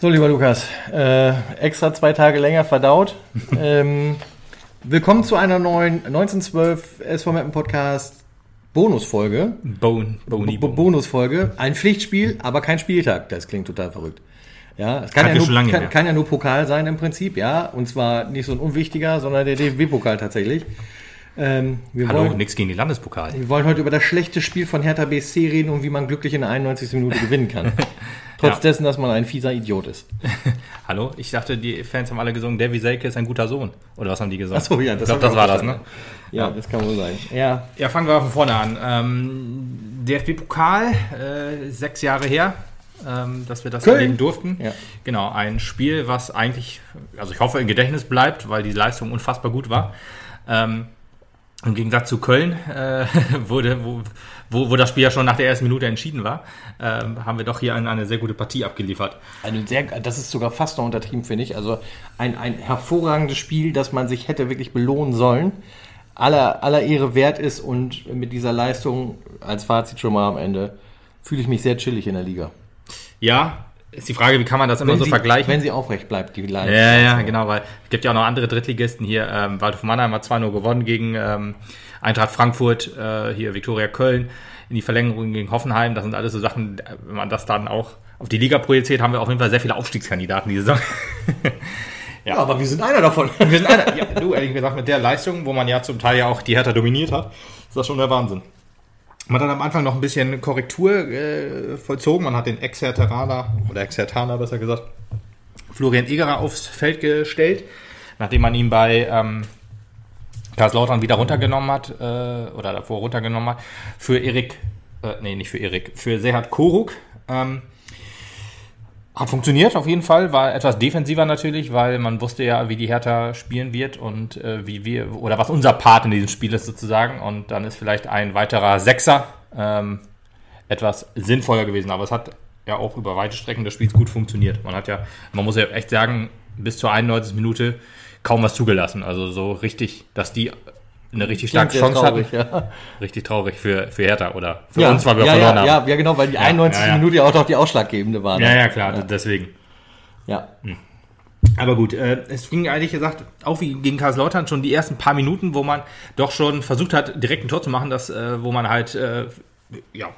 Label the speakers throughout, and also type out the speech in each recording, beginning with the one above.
Speaker 1: So, lieber Lukas, äh, extra zwei Tage länger verdaut. ähm, willkommen zu einer neuen 1912 SV Mappen Podcast Bonusfolge.
Speaker 2: Bone, Bony
Speaker 1: Bo Bonusfolge. Ein Pflichtspiel, aber kein Spieltag. Das klingt total verrückt. Ja, es kann, ja nur, kann, kann ja nur Pokal sein im Prinzip, ja. Und zwar nicht so ein unwichtiger, sondern der DFB-Pokal tatsächlich. Ähm, wir,
Speaker 2: Hallo,
Speaker 1: wollen,
Speaker 2: nix gegen die Landespokal.
Speaker 1: wir wollen heute über das schlechte Spiel von Hertha BSC reden und wie man glücklich in der 91. Minute gewinnen kann. Trotz
Speaker 2: Ja.
Speaker 1: dessen, dass man ein fieser Idiot ist.
Speaker 2: Hallo, ich dachte, die Fans haben alle gesungen, Davy Selke ist ein guter Sohn. Oder was haben die gesungen?
Speaker 1: Ach so, ja, das
Speaker 2: ich glaube,
Speaker 1: hab
Speaker 2: das war das, ne?
Speaker 1: verstanden. Ja, das kann wohl sein. Ja,
Speaker 2: Ja, fangen wir von vorne an. Ähm, DFB-Pokal, äh, sechs Jahre her, ähm, dass wir das
Speaker 1: Köln.
Speaker 2: erleben durften.
Speaker 1: Ja.
Speaker 2: Genau, ein Spiel, was eigentlich, also ich hoffe, im Gedächtnis bleibt, weil die Leistung unfassbar gut war. Ähm, Im Gegensatz zu Köln, äh, wurde, wo, wo, wo das Spiel ja schon nach der ersten Minute entschieden war, ähm, haben wir doch hier eine, eine sehr gute Partie abgeliefert.
Speaker 1: eine sehr, das ist sogar fast noch untertrieben, finde ich. Also ein, ein hervorragendes Spiel, das man sich hätte wirklich belohnen sollen. Aller, aller Ehre wert ist und mit dieser Leistung als Fazit schon mal am Ende fühle ich mich sehr chillig in der Liga.
Speaker 2: Ja, ist die Frage, wie kann man das immer
Speaker 1: Wenn
Speaker 2: so
Speaker 1: sie,
Speaker 2: vergleichen?
Speaker 1: Wenn sie aufrecht bleibt, die Leistung.
Speaker 2: Ja, ja, genau, weil es gibt ja auch noch andere Drittligisten hier. Ähm, Waldhof Mannheim hat 2-0 gewonnen gegen ähm, Eintracht Frankfurt, äh, hier Viktoria Köln in die Verlängerung gegen Hoffenheim. Das sind alles so Sachen, wenn man das dann auch auf die Liga projiziert, haben wir auf jeden Fall sehr viele Aufstiegskandidaten diese Saison.
Speaker 1: Ja, aber wir sind einer davon.
Speaker 2: Wir sind einer, ja, du, ehrlich gesagt, mit der Leistung, wo man ja zum Teil ja auch die Hertha dominiert hat, ist das schon der Wahnsinn. Man hat am Anfang noch ein bisschen Korrektur äh, vollzogen. Man hat den Ex-Herteraner, oder Ex-Hertaner besser gesagt, Florian Egerer aufs Feld gestellt, nachdem man ihn bei ähm, Karlslautern wieder runtergenommen hat, äh, oder davor runtergenommen hat, für Erik, äh, nee, nicht für Erik, für Serhat Koruk. Ähm, hat funktioniert auf jeden Fall, war etwas defensiver natürlich, weil man wusste ja, wie die Hertha spielen wird und äh, wie wir, oder was unser Part in diesem Spiel ist sozusagen. Und dann ist vielleicht ein weiterer Sechser ähm, etwas sinnvoller gewesen. Aber es hat ja auch über weite Strecken des Spiels gut funktioniert. Man hat ja, man muss ja echt sagen, bis zur 91. Minute kaum was zugelassen. Also so richtig, dass die eine richtig starke Chance
Speaker 1: traurig,
Speaker 2: hatten.
Speaker 1: ja.
Speaker 2: Richtig traurig für, für Hertha oder für
Speaker 1: ja,
Speaker 2: uns, weil wir
Speaker 1: ja,
Speaker 2: verloren
Speaker 1: ja,
Speaker 2: haben.
Speaker 1: Ja, ja, genau, weil die 91.
Speaker 2: ja, ja.
Speaker 1: Minute ja auch noch die ausschlaggebende war. ne?
Speaker 2: ja, ja, klar, deswegen.
Speaker 1: Ja.
Speaker 2: Aber gut, äh, es ging eigentlich gesagt, auch wie gegen Karlslautern schon die ersten paar Minuten, wo man doch schon versucht hat, direkt ein Tor zu machen, das, äh, wo man halt äh, ja,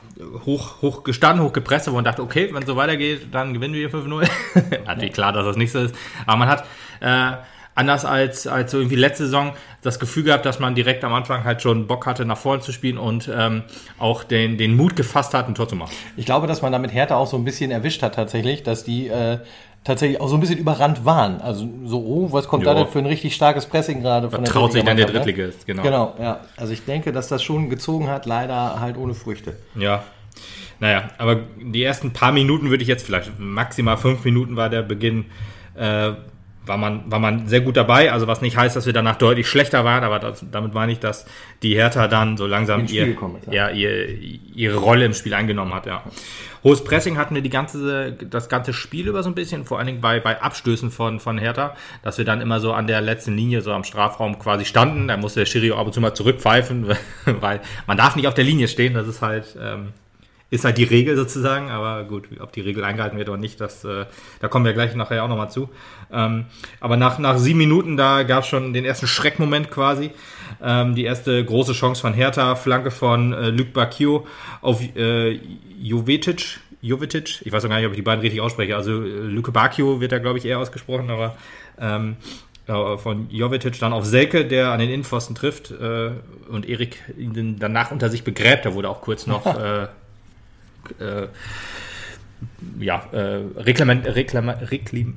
Speaker 2: hoch, hoch gestanden, hoch gepresst, hat, wo man dachte, okay, wenn es so weitergeht, dann gewinnen wir 5-0. Natürlich klar, dass das nicht so ist. Aber man hat äh, anders als, als so irgendwie letzte Saison das Gefühl gehabt, dass man direkt am Anfang halt schon Bock hatte, nach vorne zu spielen und ähm, auch den, den Mut gefasst hat, ein Tor zu machen.
Speaker 1: Ich glaube, dass man damit Hertha auch so ein bisschen erwischt hat tatsächlich, dass die äh, tatsächlich auch so ein bisschen überrannt waren. Also so, oh, was kommt da
Speaker 2: Ja.
Speaker 1: denn für ein richtig starkes Pressing gerade von
Speaker 2: Was traut sich dann der
Speaker 1: ne?
Speaker 2: Drittligist, genau.
Speaker 1: Genau, ja. Also ich denke, dass das schon gezogen hat, leider halt ohne Früchte.
Speaker 2: Ja. Naja, aber die ersten paar Minuten würde ich jetzt vielleicht, maximal fünf Minuten war der Beginn, äh, war, man, war man sehr gut dabei. Also was nicht heißt, dass wir danach deutlich schlechter waren, aber das, damit meine ich, dass die Hertha dann so langsam ihr,
Speaker 1: gekommen ist,
Speaker 2: ja. ihr, ihre Rolle im Spiel eingenommen hat. Ja. Hohes Pressing hatten wir die ganze, das ganze Spiel über so ein bisschen, vor allen Dingen bei, bei Abstößen von, von Hertha, dass wir dann immer so an der letzten Linie, so am Strafraum quasi standen. Da musste der Schiri ab und zu mal zurückpfeifen, weil man darf nicht auf der Linie stehen. Das ist halt, ähm, ist halt die Regel sozusagen, aber gut, ob die Regel eingehalten wird oder nicht, das, äh, da kommen wir gleich nachher auch nochmal zu. Ähm, aber nach, nach sieben Minuten, da gab es schon den ersten Schreckmoment quasi. Ähm, die erste große Chance von Hertha, Flanke von äh, Luc Bacchio auf äh, Jovetic. Jovetic, ich weiß auch gar nicht, ob ich die beiden richtig ausspreche. Also äh, Luke Bacchio wird da, glaube ich, eher ausgesprochen, aber ähm, äh, von Jovetic dann auf Selke, der an den Innenpfosten trifft äh, und Erik ihn danach unter sich begräbt. Da wurde auch kurz noch äh, äh, ja, äh, reklament, reklam, reklim,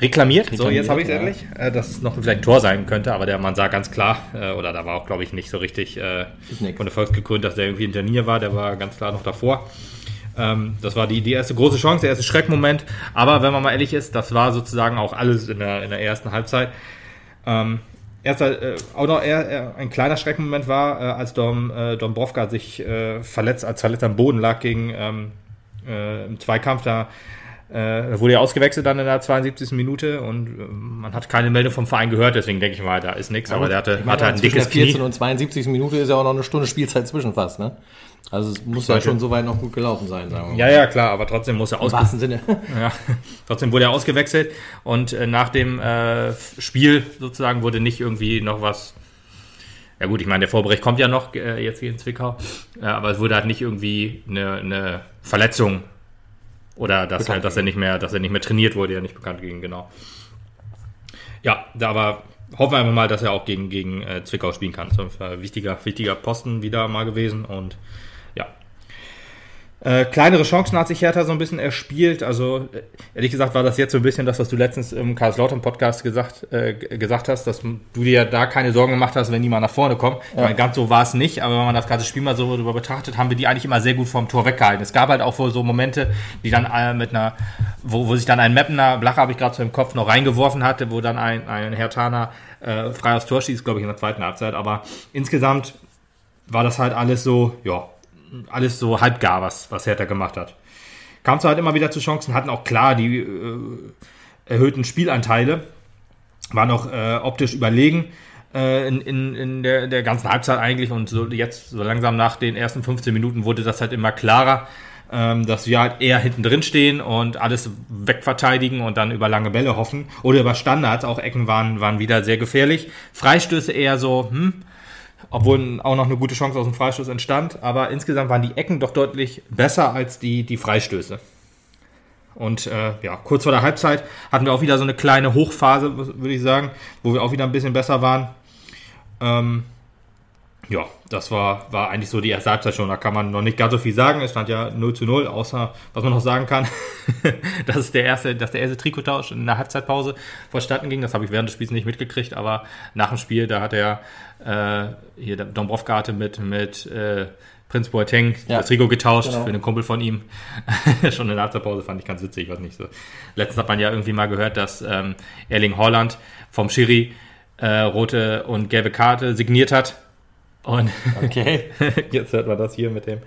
Speaker 2: reklamiert. So, jetzt habe ich es endlich. Äh, dass es noch vielleicht ein Tor sein könnte, aber der man sah ganz klar, äh, oder da war auch, glaube ich, nicht so richtig äh, von der Volksgekrönt, dass der irgendwie hinter Nier war. Der war ganz klar noch davor. Ähm, das war die, die erste große Chance, der erste Schreckmoment. Aber wenn man mal ehrlich ist, das war sozusagen auch alles in der, in der ersten Halbzeit. Ähm, erster, äh, auch noch eher, eher ein kleiner Schreckmoment war, äh, als Dom, äh, Dombrovka sich äh, verletzt, als verletzt am Boden lag gegen ähm, äh, im Zweikampf da Äh, wurde ja ausgewechselt dann in der 72. Minute und äh, man hat keine Meldung vom Verein gehört, deswegen denke ich mal, da ist nichts. aber der hatte,
Speaker 1: meine,
Speaker 2: hatte halt ein dickes
Speaker 1: der 14
Speaker 2: Knie.
Speaker 1: und 72. Minute ist ja auch noch eine Stunde Spielzeit zwischen fast, ne? Also es muss ja schon soweit noch gut gelaufen sein, sagen wir mal.
Speaker 2: Ja, ja, klar, aber trotzdem muss er
Speaker 1: wahrsten Sinne.
Speaker 2: Ja, trotzdem wurde er ausgewechselt und äh, nach dem äh, Spiel sozusagen wurde nicht irgendwie noch was. Ja gut, ich meine, der Vorbericht kommt ja noch äh, jetzt hier in Zwickau, äh, aber es wurde halt nicht irgendwie eine, eine Verletzung oder dass,
Speaker 1: Bekannt
Speaker 2: er, dass er nicht mehr, dass er nicht mehr trainiert wurde, ja nicht bekannt gegeben, genau. Ja, da aber hoffen wir einfach mal, dass er auch gegen, gegen äh, Zwickau spielen kann. Das ist ein wichtiger, wichtiger Posten wieder mal gewesen und äh, kleinere Chancen hat sich Hertha so ein bisschen erspielt. Also äh, ehrlich gesagt war das jetzt so ein bisschen das, was du letztens im Karlslautern-Podcast gesagt, äh, gesagt hast, dass du dir da keine Sorgen gemacht hast, wenn die mal nach vorne kommen. Ich meine, ganz so war es nicht, aber wenn man das ganze Spiel mal so darüber betrachtet, haben wir die eigentlich immer sehr gut vom Tor weggehalten. Es gab halt auch wohl so Momente, die dann äh, mit einer, wo, wo sich dann ein Mappener, Blacher habe ich gerade so im Kopf, noch reingeworfen hatte, wo dann ein, ein Hertaner äh, frei aufs Tor schießt, glaube ich, in der zweiten Halbzeit. Aber insgesamt war das halt alles so, ja, alles so halbgar, was, was Hertha gemacht hat. Kam zwar halt immer wieder zu Chancen, hatten auch klar die äh, erhöhten Spielanteile, waren auch äh, optisch überlegen äh, in, in, in der, der ganzen Halbzeit eigentlich und so jetzt so langsam nach den ersten 15 Minuten wurde das halt immer klarer, ähm, dass wir halt eher hinten drin stehen und alles wegverteidigen und dann über lange Bälle hoffen oder über Standards, auch Ecken waren, waren wieder sehr gefährlich. Freistöße eher so, hm, obwohl auch noch eine gute Chance aus dem Freistoß entstand. Aber insgesamt waren die Ecken doch deutlich besser als die, die Freistöße. Und äh, ja, kurz vor der Halbzeit hatten wir auch wieder so eine kleine Hochphase, würde ich sagen, wo wir auch wieder ein bisschen besser waren. Ähm, ja, das war, war eigentlich so die erste Halbzeit schon. Da kann man noch nicht ganz so viel sagen. Es stand ja 0 zu 0, außer was man noch sagen kann, dass es der erste, dass der erste Trikottausch in der Halbzeitpause vonstatten ging. Das habe ich während des Spiels nicht mitgekriegt, aber nach dem Spiel, da hat er äh, hier Dombrovka hatte mit, mit äh, Prinz Boateng
Speaker 1: Ja.
Speaker 2: das Trikot getauscht
Speaker 1: Genau.
Speaker 2: für einen Kumpel von ihm. Schon in der Halbzeitpause fand ich ganz witzig, was nicht so. Letztens hat man ja irgendwie mal gehört, dass ähm, Erling Haaland vom Schiri äh, rote und gelbe Karte signiert hat. Und
Speaker 1: Okay.
Speaker 2: jetzt hört man das hier mit dem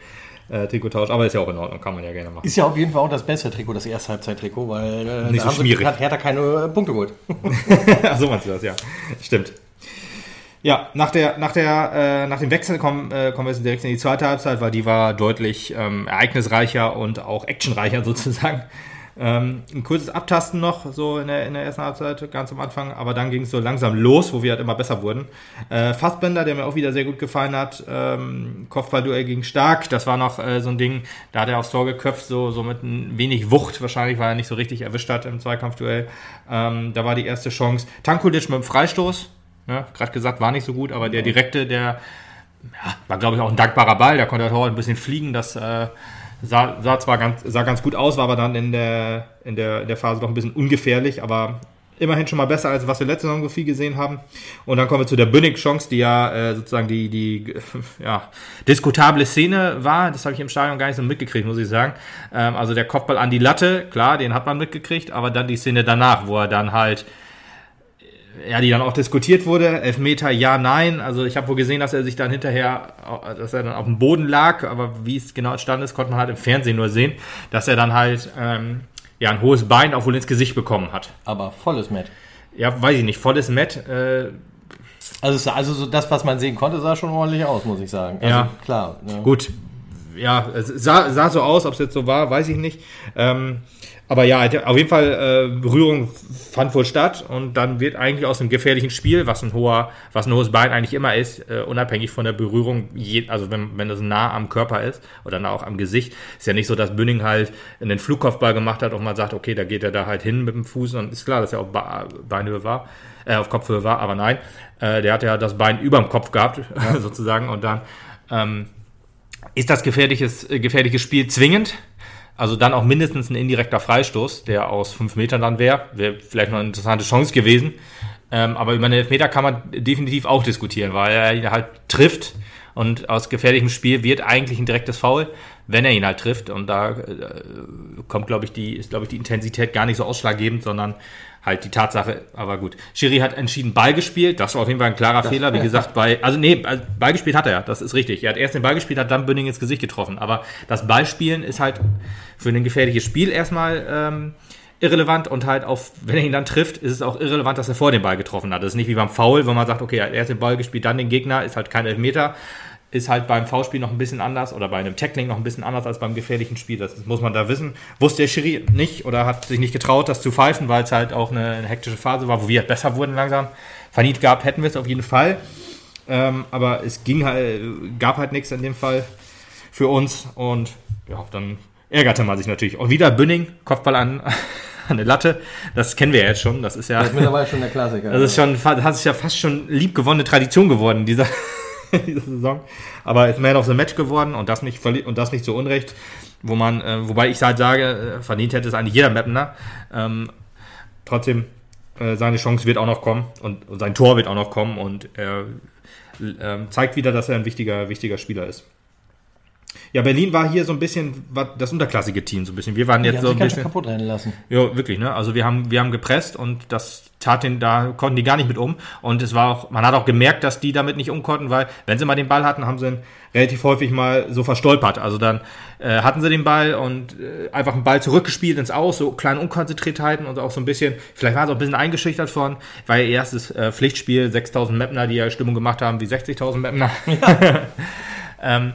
Speaker 2: äh, Trikottausch. Aber ist ja auch in Ordnung, kann man ja gerne machen.
Speaker 1: Ist ja auf jeden Fall auch das bessere Trikot, das erste Halbzeit-Trikot, weil äh,
Speaker 2: Nicht so schmierig.
Speaker 1: hat Hertha keine äh, Punkte geholt.
Speaker 2: So meinst du das, ja. Stimmt. Ja, nach, der, nach, der, äh, nach dem Wechsel kommen, äh, kommen wir jetzt direkt in die zweite Halbzeit, weil die war deutlich ähm, ereignisreicher und auch actionreicher sozusagen. Ähm, ein kurzes Abtasten noch, so in der, in der ersten Halbzeit, ganz am Anfang, aber dann ging es so langsam los, wo wir halt immer besser wurden. Äh, Fassbender, der mir auch wieder sehr gut gefallen hat, ähm, Kopfballduell gegen Stark, das war noch äh, so ein Ding, da hat er aufs Tor geköpft, so, so mit ein wenig Wucht wahrscheinlich, weil er nicht so richtig erwischt hat im Zweikampfduell. Ähm, da war die erste Chance. Tankulic mit dem Freistoß, ne, gerade gesagt, war nicht so gut, aber der direkte, der ja, war, glaube ich, auch ein dankbarer Ball. Da konnte der Torwart ein bisschen fliegen. Das äh, sah, sah zwar ganz, sah ganz gut aus, war aber dann in der, in, der, in der Phase doch ein bisschen ungefährlich, aber immerhin schon mal besser, als was wir letzte Saison so viel gesehen haben. Und dann kommen wir zu der Bünnig-Chance, die ja äh, sozusagen die, die ja, diskutable Szene war. Das habe ich im Stadion gar nicht so mitgekriegt, muss ich sagen. Ähm, also der Kopfball an die Latte, klar, den hat man mitgekriegt, aber dann die Szene danach, wo er dann halt ja, die dann auch diskutiert wurde. Elfmeter, ja, nein. Also ich habe wohl gesehen, dass er sich dann hinterher, dass er dann auf dem Boden lag, aber wie es genau entstanden ist, konnte man halt im Fernsehen nur sehen, dass er dann halt ähm, ja ein hohes Bein auch wohl ins Gesicht bekommen hat.
Speaker 1: Aber volles Met.
Speaker 2: Ja, weiß ich nicht, volles Met. Äh,
Speaker 1: Also, also so das, was man sehen konnte, sah schon ordentlich aus, muss ich sagen. Also,
Speaker 2: Ja.
Speaker 1: klar. Ne?
Speaker 2: Gut, ja, es sah, sah so aus, ob es jetzt so war, weiß ich nicht. Ähm, aber ja, auf jeden Fall äh, Berührung fand wohl statt und dann wird eigentlich aus einem gefährlichen Spiel, was ein hoher, was ein hohes Bein eigentlich immer ist, äh, unabhängig von der Berührung, je, also wenn, wenn das nah am Körper ist oder nah auch am Gesicht, ist ja nicht so, dass Bünning halt einen Flugkopfball gemacht hat und man sagt, okay, da geht er da halt hin mit dem Fuß und ist klar, dass er auf Beinhöhe war, äh, auf Kopfhöhe war, aber nein, äh, der hat ja das Bein überm Kopf gehabt, sozusagen und dann ähm, ist das gefährliches, äh, gefährliches Spiel zwingend? Also dann auch mindestens ein indirekter Freistoß, der aus fünf Metern dann wäre. Wäre vielleicht noch eine interessante Chance gewesen. Ähm, aber über einen Elfmeter kann man definitiv auch diskutieren, weil er ihn halt trifft. Und aus gefährlichem Spiel wird eigentlich ein direktes Foul, wenn er ihn halt trifft. Und da äh, kommt, glaube ich, die, ist, glaube ich, die Intensität gar nicht so ausschlaggebend, sondern halt die Tatsache, aber gut. Schiri hat entschieden Ball gespielt, das war auf jeden Fall ein klarer Fehler, wie gesagt, bei, also nee, also Ball gespielt hat er ja, das ist richtig. Er hat erst den Ball gespielt, hat dann Bünding ins Gesicht getroffen, aber das Ballspielen ist halt für ein gefährliches Spiel erstmal ähm, irrelevant und halt auf, wenn er ihn dann trifft, ist es auch irrelevant, dass er vor den Ball getroffen hat. Das ist nicht wie beim Foul, wo man sagt, okay, er hat erst den Ball gespielt, dann den Gegner, ist halt kein Elfmeter ist halt beim Foulspiel noch ein bisschen anders oder bei einem Tackling noch ein bisschen anders als beim gefährlichen Spiel. Das muss man da wissen. Wusste der Schiri nicht oder hat sich nicht getraut, das zu pfeifen, weil es halt auch eine, eine hektische Phase war, wo wir halt besser wurden langsam. Verniet gab, hätten wir es auf jeden Fall. Ähm, aber es ging halt, gab halt nichts in dem Fall für uns und ja, dann ärgerte man sich natürlich. Und wieder Bünning, Kopfball an, an eine Latte. Das kennen wir ja jetzt schon. Das ist ja.
Speaker 1: Das ist mittlerweile schon der Klassiker.
Speaker 2: Das ist schon, das hat sich ja fast schon liebgewonnene Tradition geworden, dieser, diese Saison. Aber ist Man of the Match geworden und das nicht, und das nicht zu Unrecht. Wo man, äh, wobei ich halt sage, äh, verdient hätte es eigentlich jeder Mapner. Ähm, trotzdem, äh, seine Chance wird auch noch kommen und, und sein Tor wird auch noch kommen und er ähm, zeigt wieder, dass er ein wichtiger, wichtiger Spieler ist. Ja, Berlin war hier so ein bisschen war das unterklassige Team, so ein bisschen. Wir waren
Speaker 1: Die
Speaker 2: jetzt
Speaker 1: haben
Speaker 2: so ein bisschen.
Speaker 1: kaputt rennen lassen.
Speaker 2: Ja, wirklich, ne? Also wir haben, wir haben gepresst und das tat den, da konnten die gar nicht mit um. Und es war auch, man hat auch gemerkt, dass die damit nicht um konnten, weil wenn sie mal den Ball hatten, haben sie ihn relativ häufig mal so verstolpert. Also dann äh, hatten sie den Ball und äh, einfach einen Ball zurückgespielt ins Aus, so kleine Unkonzentriertheiten und auch so ein bisschen, vielleicht waren sie auch ein bisschen eingeschüchtert von, weil ihr erstes äh, Pflichtspiel, 6000 Mapner, die ja Stimmung gemacht haben, wie 60.000 Mapner. ähm,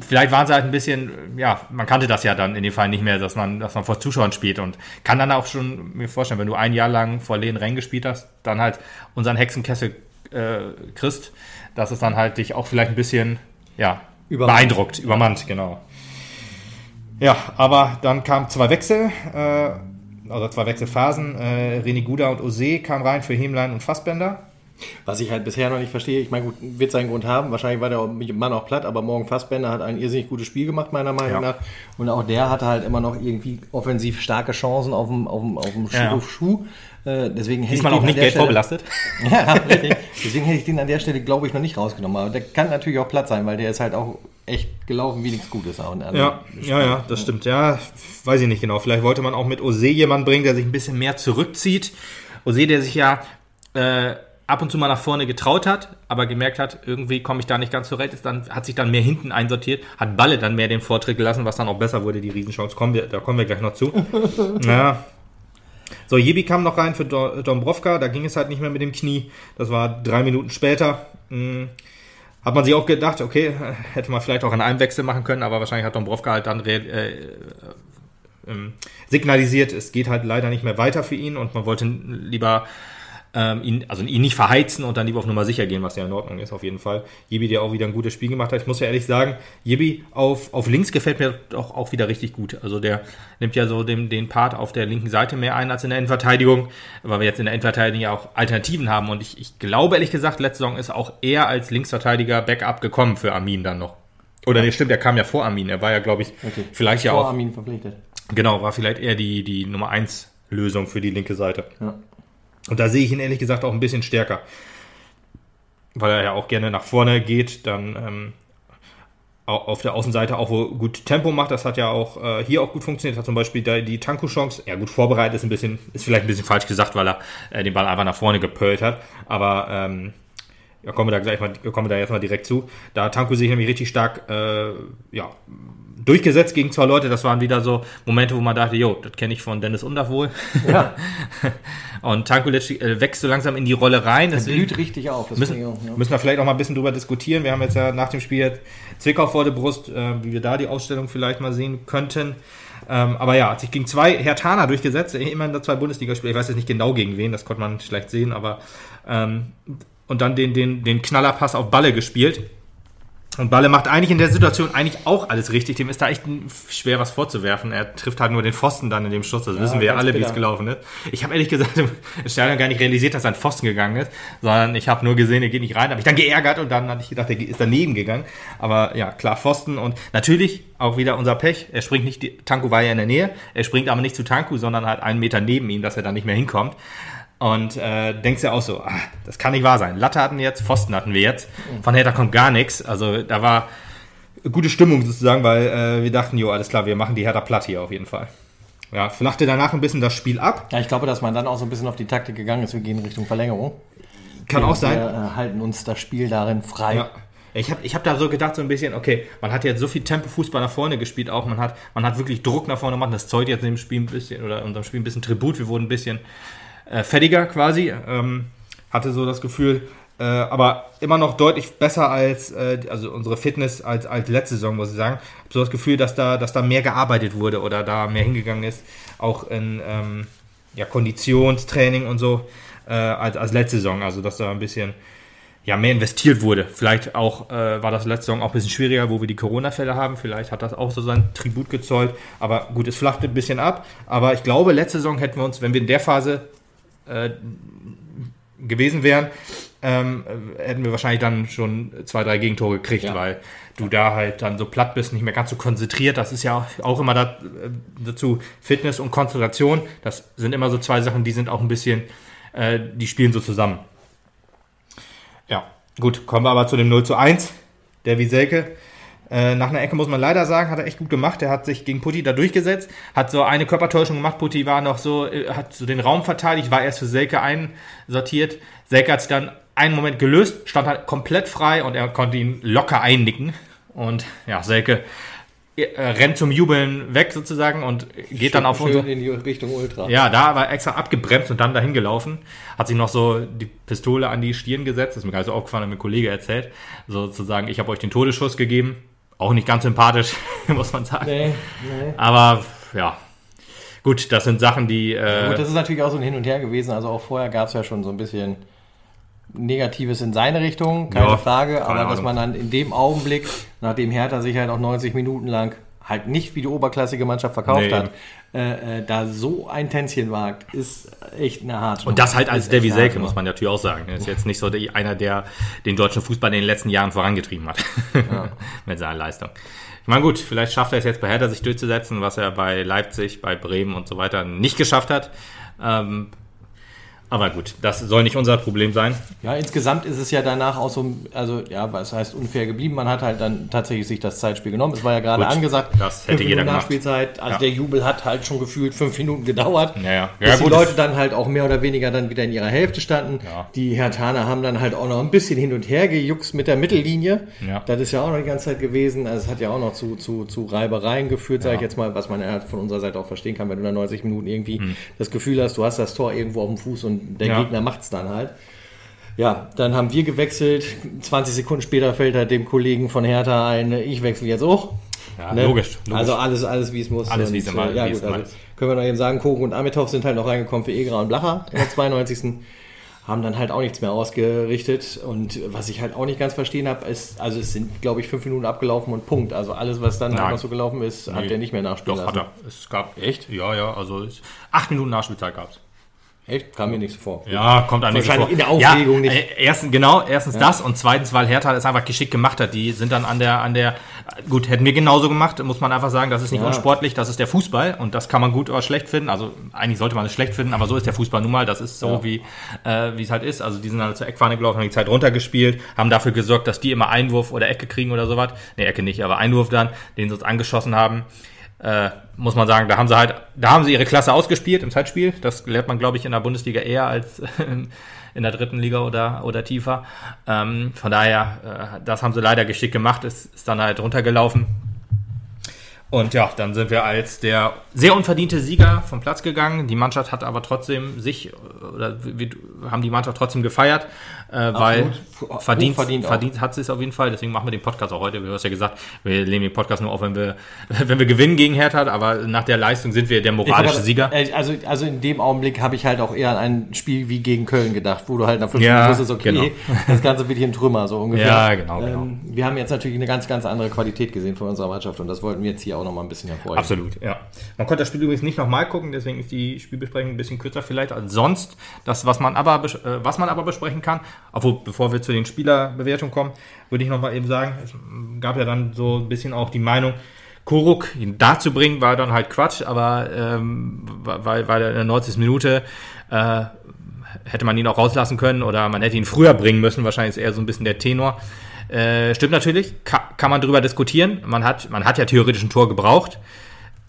Speaker 2: vielleicht waren sie halt ein bisschen, ja, man kannte das ja dann in dem Fall nicht mehr, dass man, dass man vor Zuschauern spielt und kann dann auch schon mir vorstellen, wenn du ein Jahr lang vor leeren Rängen gespielt hast, dann halt unseren Hexenkessel äh, kriegst, dass es dann halt dich auch vielleicht ein bisschen, ja,
Speaker 1: Übermannt.
Speaker 2: beeindruckt, übermannt, genau. Ja, aber dann kamen zwei Wechsel, äh, also zwei Wechselphasen. Äh, René Guda und Ose kamen rein für Hemlein und Fassbender.
Speaker 1: Was ich halt bisher noch nicht verstehe, ich meine, gut, wird seinen Grund haben. Wahrscheinlich war der Mann auch platt, aber morgen Fassbender hat ein irrsinnig gutes Spiel gemacht, meiner Meinung
Speaker 2: Ja.
Speaker 1: nach. Und auch der hatte halt immer noch irgendwie offensiv starke Chancen auf dem, auf dem, auf dem Schuh.
Speaker 2: Ja.
Speaker 1: Auf Schuh. Äh, deswegen hätte
Speaker 2: Diesmal
Speaker 1: ich
Speaker 2: auch nicht Geld
Speaker 1: Stelle-
Speaker 2: vorbelastet.
Speaker 1: Ja, richtig. Deswegen hätte ich den an der Stelle, glaube ich, noch nicht rausgenommen. Aber der kann natürlich auch platt sein, weil der ist halt auch echt gelaufen wie nichts Gutes. Also,
Speaker 2: Ja, ja, ja, das stimmt. Ja, weiß ich nicht genau. Vielleicht wollte man auch mit Ose jemanden bringen, der sich ein bisschen mehr zurückzieht. Ose, der sich ja äh, ab und zu mal nach vorne getraut hat, aber gemerkt hat, irgendwie komme ich da nicht ganz zurecht, ist dann, hat sich dann mehr hinten einsortiert, hat Balle dann mehr den Vortritt gelassen, was dann auch besser wurde, die Riesenchance. Kommen wir, da kommen wir gleich noch zu. ja. So, Jebi kam noch rein für Do- Dombrovka, da ging es halt nicht mehr mit dem Knie. Das war drei Minuten später. Hm. Hat man sich auch gedacht, okay, hätte man vielleicht auch an einem Wechsel machen können, aber wahrscheinlich hat Dombrovka halt dann äh, ähm, signalisiert, es geht halt leider nicht mehr weiter für ihn und man wollte lieber ähm, ihn, also ihn nicht verheizen und dann lieber auf Nummer sicher gehen, was ja in Ordnung ist auf jeden Fall. Jebi, der auch wieder ein gutes Spiel gemacht hat. Ich muss ja ehrlich sagen, Jebi auf, auf links gefällt mir doch auch wieder richtig gut. Also der nimmt ja so den, den Part auf der linken Seite mehr ein als in der Innenverteidigung, weil wir jetzt in der Innenverteidigung ja auch Alternativen haben und ich, ich glaube ehrlich gesagt, letzte Saison ist auch er als Linksverteidiger Backup gekommen für Armin dann noch. Oder nee, stimmt, er kam ja vor Armin. Er war ja, glaube ich,
Speaker 1: Okay.
Speaker 2: vielleicht ja
Speaker 1: Vor
Speaker 2: auch
Speaker 1: Armin verpflichtet.
Speaker 2: Genau, war vielleicht eher die, die Nummer 1 Lösung für die linke Seite.
Speaker 1: Ja.
Speaker 2: Und da sehe ich ihn ehrlich gesagt auch ein bisschen stärker. Weil er ja auch gerne nach vorne geht, dann ähm, au- auf der Außenseite auch gut Tempo macht. Das hat ja auch äh, hier auch gut funktioniert. Hat zum Beispiel da die Tanku-Chance, ja gut vorbereitet, ist ein bisschen, ist vielleicht ein bisschen falsch gesagt, weil er äh, den Ball einfach nach vorne gepölt hat. Aber ähm, ja, kommen wir da gleich mal, kommen wir da jetzt mal direkt zu. Da hat Tanku sich nämlich richtig stark äh, ja, durchgesetzt gegen zwei Leute. Das waren wieder so Momente, wo man dachte, jo, das kenne ich von Dennis Undaff wohl.
Speaker 1: Ja.
Speaker 2: Und Tankulic äh, wächst so langsam in die Rolle rein.
Speaker 1: Der
Speaker 2: Deswegen
Speaker 1: blüht richtig auf. Das
Speaker 2: müssen,
Speaker 1: auch, ja.
Speaker 2: müssen wir vielleicht auch mal ein bisschen drüber diskutieren. Wir haben jetzt ja nach dem Spiel Zwickau vor der Brust, äh, wie wir da die Ausstellung vielleicht mal sehen könnten. Ähm, aber ja, hat sich gegen zwei Hertaner durchgesetzt, immerhin da zwei Bundesligaspieler. Ich weiß jetzt nicht genau gegen wen, das konnte man schlecht sehen, aber ähm, und dann den, den, den Knallerpass auf Balle gespielt. Und Balle macht eigentlich in der Situation eigentlich auch alles richtig. Dem ist da echt schwer was vorzuwerfen. Er trifft halt nur den Pfosten dann in dem Schuss. Das wissen wir ja alle, wie es gelaufen ist. Ich habe ehrlich gesagt im Stadion gar nicht realisiert, dass ein Pfosten gegangen ist, sondern ich habe nur gesehen, er geht nicht rein. Habe ich dann geärgert und dann hatte ich gedacht, er ist daneben gegangen. Aber ja, klar, Pfosten und natürlich auch wieder unser Pech. Er springt nicht, die, Tanku war ja in der Nähe. Er springt aber nicht zu Tanku, sondern halt einen Meter neben ihm, dass er dann nicht mehr hinkommt. Und äh, denkst ja auch so, ah, das kann nicht wahr sein. Latte hatten wir jetzt, Pfosten hatten wir jetzt. Von Hertha kommt gar nichts. Also da war gute Stimmung sozusagen, weil äh, wir dachten, jo, alles klar, wir machen die Hertha platt hier auf jeden Fall. ja, flachte danach ein bisschen das Spiel ab.
Speaker 1: Ja, ich glaube, dass man dann auch so ein bisschen auf die Taktik gegangen ist. Wir gehen Richtung Verlängerung.
Speaker 2: Kann auch sein.
Speaker 1: Wir äh, halten uns das Spiel darin frei.
Speaker 2: Ja. Ich habe ich hab da so gedacht, so ein bisschen, okay, man hat jetzt so viel Tempo-Fußball nach vorne gespielt, auch man hat, man hat wirklich Druck nach vorne gemacht. Das zeugt jetzt in dem Spiel ein bisschen, oder unserem Spiel ein bisschen Tribut. Wir wurden ein bisschen äh, fertiger quasi. Ähm, hatte so das Gefühl, äh, aber immer noch deutlich besser als, äh, also unsere Fitness als, als letzte Saison, muss ich sagen. Hab so das Gefühl, dass da, dass da mehr gearbeitet wurde oder da mehr hingegangen ist, auch in ähm, ja, Konditionstraining und so, äh, als, als letzte Saison. Also, dass da ein bisschen ja, mehr investiert wurde. Vielleicht auch äh, war das letzte Saison auch ein bisschen schwieriger, wo wir die Corona-Fälle haben. Vielleicht hat das auch so sein Tribut gezollt. Aber gut, es flachte ein bisschen ab. Aber ich glaube, letzte Saison hätten wir uns, wenn wir in der Phase äh, gewesen wären, ähm, hätten wir wahrscheinlich dann schon zwei, drei Gegentore gekriegt,
Speaker 1: Ja.
Speaker 2: weil du da halt dann so platt bist, nicht mehr ganz so konzentriert. Das ist ja auch immer da, äh, dazu Fitness und Konzentration. Das sind immer so zwei Sachen, die sind auch ein bisschen, äh, die spielen so zusammen. Ja, gut, kommen wir aber zu dem 0 zu 1. Der Wieselke. Äh, nach einer Ecke muss man leider sagen, hat er echt gut gemacht. Er hat sich gegen Putti da durchgesetzt, hat so eine Körpertäuschung gemacht. Putti war noch so, äh, hat so den Raum verteidigt, war erst für Selke einsortiert. Selke hat sich dann einen Moment gelöst, stand halt komplett frei und er konnte ihn locker einnicken. Und ja, Selke äh, rennt zum Jubeln weg sozusagen und geht dann auf
Speaker 1: Schön
Speaker 2: unser,
Speaker 1: in die Richtung Ultra.
Speaker 2: ja, da war er extra abgebremst und dann dahin gelaufen. Hat sich noch so die Pistole an die Stirn gesetzt. Das ist mir gerade so aufgefallen, hat mir ein Kollege erzählt. Sozusagen, ich habe euch den Todesschuss gegeben. Auch nicht ganz sympathisch, muss man sagen.
Speaker 1: Nee, nee.
Speaker 2: Aber ja, gut, das sind Sachen, die. Äh,
Speaker 1: Gut, das ist natürlich auch so ein Hin und Her gewesen. Also auch vorher gab es ja schon so ein bisschen Negatives in seine Richtung, keine
Speaker 2: Ja,
Speaker 1: Frage.
Speaker 2: keine
Speaker 1: Aber dass
Speaker 2: Ahnung.
Speaker 1: man dann in dem Augenblick, nachdem Hertha sich halt auch 90 Minuten lang halt nicht wie die oberklassige Mannschaft verkauft
Speaker 2: Nee.
Speaker 1: hat, äh, äh, da so ein Tänzchen wagt, ist echt eine harte
Speaker 2: und das halt als Davy
Speaker 1: harte
Speaker 2: Selke, muss man natürlich auch sagen. Er ist jetzt nicht so die, einer, der den deutschen Fußball in den letzten Jahren vorangetrieben hat. Mit seiner Leistung. Ich meine, gut, vielleicht schafft er es jetzt bei Hertha, sich durchzusetzen, was er bei Leipzig, bei Bremen und so weiter nicht geschafft hat. Ähm, aber gut, das soll nicht unser Problem sein.
Speaker 1: Ja, insgesamt ist es ja danach auch so, also ja, was heißt unfair geblieben. Man hat halt dann tatsächlich sich das Zeitspiel genommen. Es war ja gerade
Speaker 2: Gut,
Speaker 1: angesagt.
Speaker 2: das hätte jeder gemacht.
Speaker 1: Nachspielzeit. Also
Speaker 2: Ja.
Speaker 1: der Jubel hat halt schon gefühlt fünf Minuten gedauert.
Speaker 2: Ja, ja.
Speaker 1: Bis
Speaker 2: Ja,
Speaker 1: die
Speaker 2: gut,
Speaker 1: Leute
Speaker 2: das-
Speaker 1: dann halt auch mehr oder weniger dann wieder in ihrer Hälfte standen.
Speaker 2: Ja.
Speaker 1: Die Hertaner haben dann halt auch noch ein bisschen hin und her gejuckst mit der Mittellinie.
Speaker 2: Ja.
Speaker 1: Das ist ja auch noch die ganze Zeit gewesen. Also es hat ja auch noch zu, zu, zu Reibereien geführt, sage ich jetzt mal, was man von unserer Seite auch verstehen kann, wenn du nach 90 Minuten irgendwie das Gefühl hast, du hast das Tor irgendwo auf dem Fuß und der.
Speaker 2: Ja.
Speaker 1: Gegner macht's dann halt. Ja, dann haben wir gewechselt. 20 Sekunden später fällt halt dem Kollegen von Hertha ein, ich wechsle jetzt auch.
Speaker 2: Ja, logisch, logisch.
Speaker 1: Also alles, alles wie es muss.
Speaker 2: Alles, wie es immer-
Speaker 1: äh, ja,
Speaker 2: es
Speaker 1: gut, also können wir noch eben sagen, Kogo und Amitov sind halt noch reingekommen für Egra und Blacher in der 92. haben dann halt auch nichts mehr ausgerichtet. Und was ich halt auch nicht ganz verstehen habe, ist, also es sind, glaube ich, fünf Minuten abgelaufen und Punkt. Also alles, was dann halt noch so gelaufen ist, hat
Speaker 2: Nee.
Speaker 1: der nicht mehr nachspielen
Speaker 2: Doch,
Speaker 1: lassen.
Speaker 2: hat er. Es gab.
Speaker 1: Echt?
Speaker 2: Ja, ja, also es, acht Minuten Nachspielzeit gab es.
Speaker 1: Echt? Kam mir nicht so vor.
Speaker 2: Ja, kommt einem nicht vor.
Speaker 1: In der Aufregung
Speaker 2: ja,
Speaker 1: nicht.
Speaker 2: äh, Erstens, genau, erstens das und zweitens, weil Hertha das einfach geschickt gemacht hat. Die sind dann an der, an der, gut, hätten wir genauso gemacht, muss man einfach sagen, das ist nicht
Speaker 1: Ja.
Speaker 2: unsportlich, das ist der Fußball und das kann man gut oder schlecht finden. Also eigentlich sollte man es schlecht finden, aber so ist der Fußball nun mal, das ist so,
Speaker 1: Ja.
Speaker 2: wie, äh, wie es halt ist. Also die sind halt zur Eckfahne gelaufen, haben die Zeit runtergespielt, haben dafür gesorgt, dass die immer Einwurf oder Ecke kriegen oder sowas. Ne, Ecke nicht, aber Einwurf dann, den sie uns angeschossen haben. Äh, muss man sagen, da haben sie halt, da haben sie ihre Klasse ausgespielt im Zeitspiel. Das lernt man, glaube ich, in der Bundesliga eher als in der dritten Liga oder, oder tiefer. Ähm, von daher, äh, das haben sie leider geschickt gemacht, ist, ist dann halt runtergelaufen. Und ja, dann sind wir als der sehr unverdiente Sieger vom Platz gegangen. Die Mannschaft hat aber trotzdem sich, oder wir haben die Mannschaft trotzdem gefeiert, äh, weil
Speaker 1: Absolut.
Speaker 2: verdient, verdient,
Speaker 1: auch.
Speaker 2: hat sie es auf jeden Fall. Deswegen machen wir den Podcast auch heute. Du hast ja gesagt, wir nehmen den Podcast nur auf, wenn wir, wenn wir gewinnen gegen Hertha. Aber nach der Leistung sind wir der moralische
Speaker 1: Aber,
Speaker 2: Sieger.
Speaker 1: äh, Also, also in dem Augenblick habe ich halt auch eher an ein Spiel wie gegen Köln gedacht, wo du halt nach fünf
Speaker 2: Ja,
Speaker 1: Minuten wusstest, okay,
Speaker 2: genau.
Speaker 1: das Ganze wird hier ein Trümmer, so ungefähr.
Speaker 2: Ja, genau, genau.
Speaker 1: Ähm, wir haben jetzt natürlich eine ganz, ganz andere Qualität gesehen von unserer Mannschaft und das wollten wir jetzt hier auch noch mal ein bisschen hervorheben.
Speaker 2: Absolut, ja. Man konnte das Spiel übrigens nicht nochmal gucken, deswegen ist die Spielbesprechung ein bisschen kürzer vielleicht als sonst. Das, was man aber, äh, was man aber besprechen kann, obwohl, bevor wir zu den Spielerbewertungen kommen, würde ich nochmal eben sagen, es gab ja dann so ein bisschen auch die Meinung, Kuruk ihn da zu bringen, war dann halt Quatsch, aber ähm, weil, weil er in der 90. Minute äh, hätte man ihn auch rauslassen können oder man hätte ihn früher bringen müssen, wahrscheinlich ist eher so ein bisschen der Tenor. Äh, stimmt natürlich, kann, kann man drüber diskutieren. Man hat, man hat ja theoretisch ein Tor gebraucht.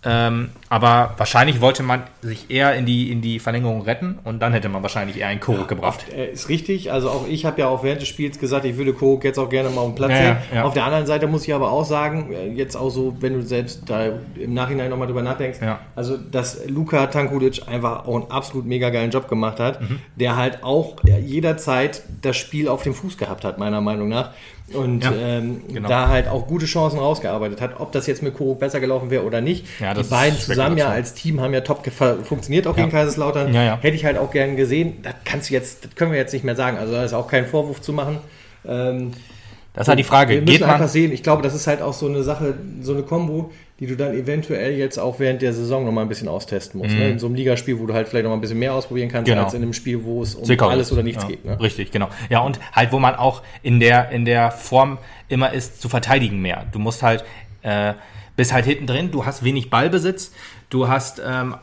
Speaker 2: Ähm, aber wahrscheinlich wollte man sich eher in die, in die Verlängerung retten und dann hätte man wahrscheinlich eher einen Koruk gebracht.
Speaker 1: Äh, Ist richtig. Also auch ich habe ja auch während des Spiels gesagt, ich würde Korok jetzt auch gerne mal auf den Platz
Speaker 2: Ja,
Speaker 1: sehen.
Speaker 2: ja, ja.
Speaker 1: Auf der anderen Seite muss ich aber auch sagen, äh, jetzt auch so, wenn du selbst da im Nachhinein nochmal drüber nachdenkst,
Speaker 2: Ja.
Speaker 1: also dass Luka Tankulic einfach auch einen absolut mega geilen Job gemacht hat,
Speaker 2: Mhm.
Speaker 1: der halt auch ja, jederzeit das Spiel auf dem Fuß gehabt hat, meiner Meinung nach. Und
Speaker 2: Ja,
Speaker 1: ähm,
Speaker 2: genau.
Speaker 1: da halt auch gute Chancen rausgearbeitet hat. Ob das jetzt mit Korok besser gelaufen wäre oder nicht.
Speaker 2: Ja, das
Speaker 1: Die beiden zusammen ja als Team haben ja top funktioniert, auch gegen Kaiserslautern.
Speaker 2: Ja, ja.
Speaker 1: Hätte ich halt auch gern gesehen. Das kannst du jetzt, das können wir jetzt nicht mehr sagen. Also da ist auch kein Vorwurf zu machen. Ähm,
Speaker 2: Das ist halt die Frage.
Speaker 1: wir
Speaker 2: Geht
Speaker 1: müssen einfach
Speaker 2: man,
Speaker 1: sehen. Ich glaube, das ist halt auch so eine Sache, so eine Kombo, die du dann eventuell jetzt auch während der Saison noch mal ein bisschen austesten musst. Ne? In so einem Ligaspiel, wo du halt vielleicht noch mal ein bisschen mehr ausprobieren kannst,
Speaker 2: Mhm. Genau.
Speaker 1: als in einem Spiel, wo es um
Speaker 2: Zwickau
Speaker 1: alles
Speaker 2: ist.
Speaker 1: oder nichts
Speaker 2: ja,
Speaker 1: geht. Ne?
Speaker 2: Richtig, genau. Ja, und halt, wo man auch in der, in der Form immer ist, zu verteidigen mehr. Du musst halt, äh, bist halt hinten drin, du hast wenig Ballbesitz, du hast, ähm,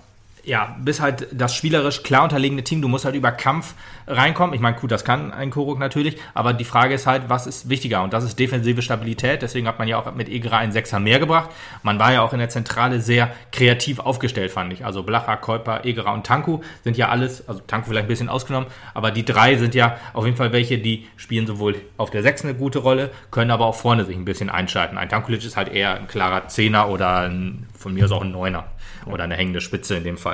Speaker 2: ja, bist halt das spielerisch klar unterlegene Team, du musst halt über Kampf reinkommen. Ich meine, gut, das kann ein Koruk natürlich, aber die Frage ist halt, was ist wichtiger? Und das ist defensive Stabilität, deswegen hat man ja auch mit Egra einen Sechser mehr gebracht. Man war ja auch in der Zentrale sehr kreativ aufgestellt, fand ich. Also Blacher, Käuper, Egra und Tanku sind ja alles, also Tanku vielleicht ein bisschen ausgenommen, aber die drei sind ja auf jeden Fall welche, die spielen sowohl auf der Sechs eine gute Rolle, können aber auch vorne sich ein bisschen einschalten. Ein Tankulic ist halt eher ein klarer Zehner oder ein, von mir aus auch ein Neuner oder eine hängende Spitze in dem Fall.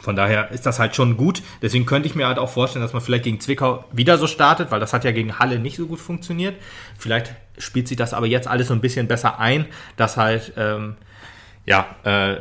Speaker 2: Von daher ist das halt schon gut. Deswegen könnte ich mir halt auch vorstellen, dass man vielleicht gegen Zwickau wieder so startet, weil das hat ja gegen Halle nicht so gut funktioniert. Vielleicht spielt sich das aber jetzt alles so ein bisschen besser ein, dass halt, ähm, ja, äh,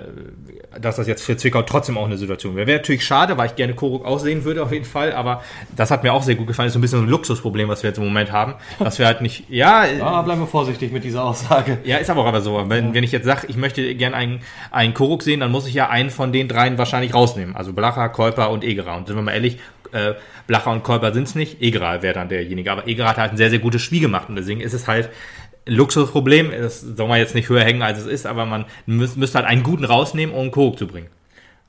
Speaker 2: dass das jetzt für Zwickau trotzdem auch eine Situation wäre. Wäre natürlich schade, weil ich gerne Koruk auch sehen würde auf jeden Fall, aber das hat mir auch sehr gut gefallen. Ist so ein bisschen so ein Luxusproblem, was wir jetzt im Moment haben, dass wir halt nicht, ja,
Speaker 1: Ja, bleiben wir vorsichtig mit dieser Aussage.
Speaker 2: ja, ist aber auch aber so. Wenn, wenn ich jetzt sage, ich möchte gern einen, einen Koruk sehen, dann muss ich ja einen von den dreien wahrscheinlich rausnehmen. Also Blacher, Käuper und Egerer. Und sind wir mal ehrlich, äh, Blacher und Käuper sind es nicht. Egerer wäre dann derjenige. Aber Egerer hat halt ein sehr, sehr gutes Spiel gemacht. Und deswegen ist es halt Luxusproblem. Das soll man jetzt nicht höher hängen, als es ist. Aber man müß, müsste halt einen guten rausnehmen, um einen Koruk zu bringen.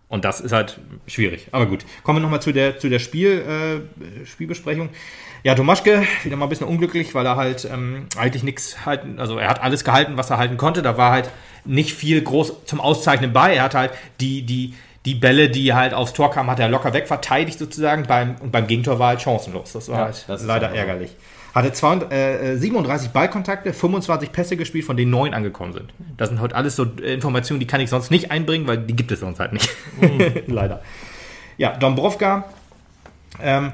Speaker 2: Und das ist halt schwierig. Aber gut, kommen wir nochmal zu der, zu der Spiel, äh, Spielbesprechung. Ja, Tomaschke, wieder mal ein bisschen unglücklich, weil er halt ähm, eigentlich nichts halten, also er hat alles gehalten, was er halten konnte. Da war halt nicht viel groß zum Auszeichnen bei. Er hat halt die, die, die Bälle, die halt aufs Tor kamen, hat er locker wegverteidigt sozusagen. Beim, und beim Gegentor war halt chancenlos. Das war
Speaker 1: Ja,
Speaker 2: halt
Speaker 1: das
Speaker 2: leider ärgerlich. Hatte 200, äh, 37 Ballkontakte, 25 Pässe gespielt, von denen 9 angekommen sind. Das sind heute alles so äh, Informationen, die kann ich sonst nicht einbringen, weil die gibt es sonst halt nicht. Leider. Ja, Dombrovka. Ähm,